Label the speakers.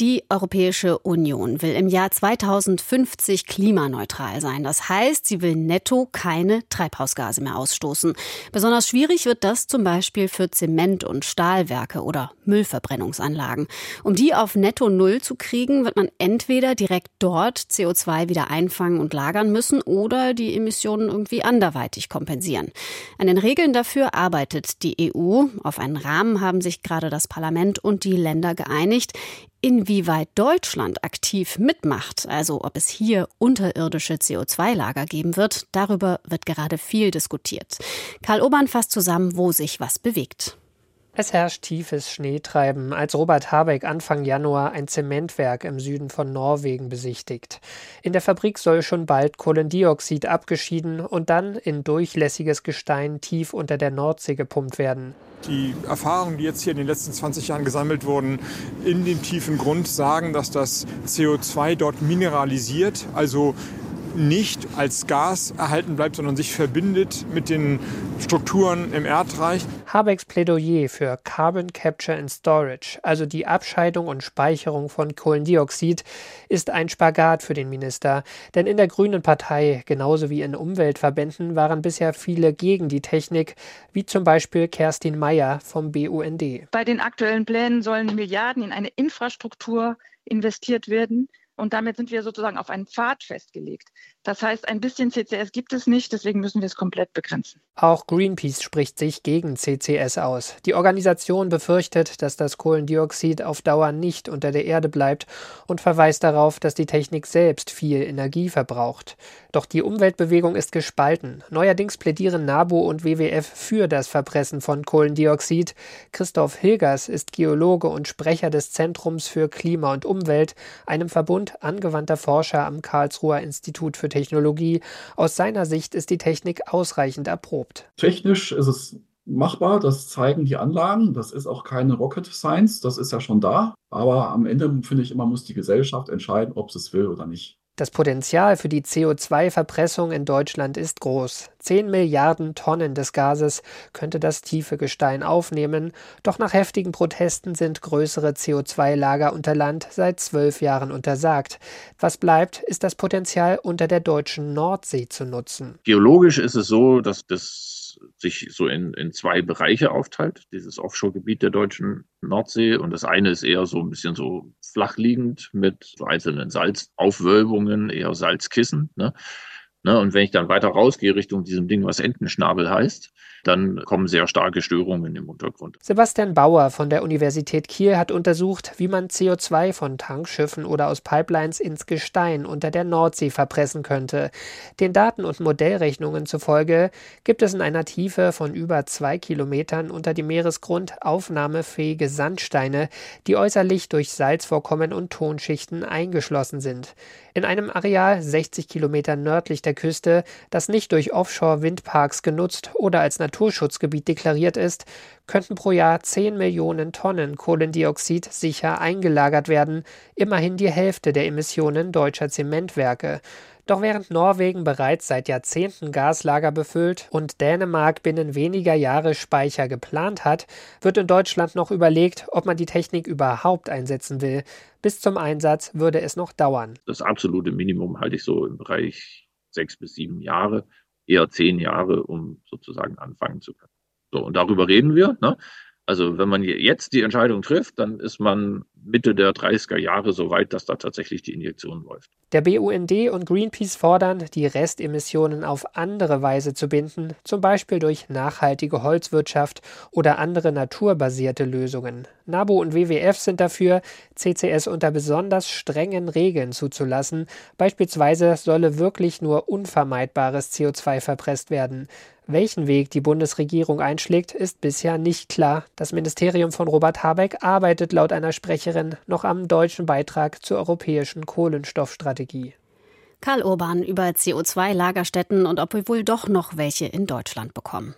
Speaker 1: Die Europäische Union will im Jahr 2050 klimaneutral sein. Das heißt, sie will netto keine Treibhausgase mehr ausstoßen. Besonders schwierig wird das zum Beispiel für Zement- und Stahlwerke oder Müllverbrennungsanlagen. Um die auf netto Null zu kriegen, wird man entweder direkt dort CO2 wieder einfangen und lagern müssen oder die Emissionen irgendwie anderweitig kompensieren. An den Regeln dafür arbeitet die EU. Auf einen Rahmen haben sich gerade das Parlament und die Länder geeinigt. Inwieweit Deutschland aktiv mitmacht, also ob es hier unterirdische CO2-Lager geben wird, darüber wird gerade viel diskutiert. Karl Obern fasst zusammen, wo sich was bewegt.
Speaker 2: Es herrscht tiefes Schneetreiben, als Robert Habeck Anfang Januar ein Zementwerk im Süden von Norwegen besichtigt. In der Fabrik soll schon bald Kohlendioxid abgeschieden und dann in durchlässiges Gestein tief unter der Nordsee gepumpt werden.
Speaker 3: Die Erfahrungen, die jetzt hier in den letzten 20 Jahren gesammelt wurden, in dem tiefen Grund sagen, dass das CO2 dort mineralisiert, also nicht als Gas erhalten bleibt, sondern sich verbindet mit den Strukturen im Erdreich.
Speaker 2: Habecks Plädoyer für Carbon Capture and Storage, also die Abscheidung und Speicherung von Kohlendioxid, ist ein Spagat für den Minister. Denn in der Grünen Partei, genauso wie in Umweltverbänden, waren bisher viele gegen die Technik, wie zum Beispiel Kerstin Mayer vom BUND.
Speaker 4: Bei den aktuellen Plänen sollen Milliarden in eine Infrastruktur investiert werden, und damit sind wir sozusagen auf einen Pfad festgelegt. Das heißt, ein bisschen CCS gibt es nicht, deswegen müssen wir es komplett begrenzen.
Speaker 2: Auch Greenpeace spricht sich gegen CCS aus. Die Organisation befürchtet, dass das Kohlendioxid auf Dauer nicht unter der Erde bleibt und verweist darauf, dass die Technik selbst viel Energie verbraucht. Doch die Umweltbewegung ist gespalten. Neuerdings plädieren NABU und WWF für das Verpressen von Kohlendioxid. Christoph Hilgers ist Geologe und Sprecher des Zentrums für Klima und Umwelt, einem Verbund angewandter Forscher am Karlsruher Institut für Technologie. Aus seiner Sicht ist die Technik ausreichend erprobt.
Speaker 5: Technisch ist es machbar, das zeigen die Anlagen. Das ist auch keine Rocket Science, das ist ja schon da. Aber am Ende finde ich immer, muss die Gesellschaft entscheiden, ob sie es will oder nicht.
Speaker 2: Das Potenzial für die CO2-Verpressung in Deutschland ist groß. Zehn Milliarden Tonnen des Gases könnte das tiefe Gestein aufnehmen, doch nach heftigen Protesten sind größere CO2-Lager unter Land seit zwölf Jahren untersagt. Was bleibt, ist das Potenzial unter der deutschen Nordsee zu nutzen.
Speaker 6: Geologisch ist es so, dass das sich so in, in zwei Bereiche aufteilt, dieses Offshore-Gebiet der deutschen Nordsee. Und das eine ist eher so ein bisschen so flachliegend mit so einzelnen Salzaufwölbungen, eher Salzkissen. Ne? Ne, und wenn ich dann weiter rausgehe Richtung diesem Ding, was Entenschnabel heißt, dann kommen sehr starke Störungen im Untergrund.
Speaker 2: Sebastian Bauer von der Universität Kiel hat untersucht, wie man CO2 von Tankschiffen oder aus Pipelines ins Gestein unter der Nordsee verpressen könnte. Den Daten und Modellrechnungen zufolge gibt es in einer Tiefe von über zwei Kilometern unter dem Meeresgrund aufnahmefähige Sandsteine, die äußerlich durch Salzvorkommen und Tonschichten eingeschlossen sind. In einem Areal 60 Kilometer nördlich der Küste, das nicht durch Offshore-Windparks genutzt oder als Naturschutzgebiet deklariert ist, könnten pro Jahr 10 Millionen Tonnen Kohlendioxid sicher eingelagert werden, immerhin die Hälfte der Emissionen deutscher Zementwerke. Doch während Norwegen bereits seit Jahrzehnten Gaslager befüllt und Dänemark binnen weniger Jahre Speicher geplant hat, wird in Deutschland noch überlegt, ob man die Technik überhaupt einsetzen will. Bis zum Einsatz würde es noch dauern.
Speaker 6: Das absolute Minimum halte ich so im Bereich sechs bis sieben Jahre, eher zehn Jahre, um sozusagen anfangen zu können. So, und darüber reden wir. Ne? Also wenn man jetzt die Entscheidung trifft, dann ist man Mitte der 30er Jahre so weit, dass da tatsächlich die Injektion läuft.
Speaker 2: Der BUND und Greenpeace fordern, die Restemissionen auf andere Weise zu binden, zum Beispiel durch nachhaltige Holzwirtschaft oder andere naturbasierte Lösungen. NABU und WWF sind dafür, CCS unter besonders strengen Regeln zuzulassen. Beispielsweise solle wirklich nur unvermeidbares CO2 verpresst werden. Welchen Weg die Bundesregierung einschlägt, ist bisher nicht klar. Das Ministerium von Robert Habeck arbeitet laut einer Sprecherin noch am deutschen Beitrag zur europäischen Kohlenstoffstrategie.
Speaker 1: Karl Urban über CO2-Lagerstätten und ob wir wohl doch noch welche in Deutschland bekommen.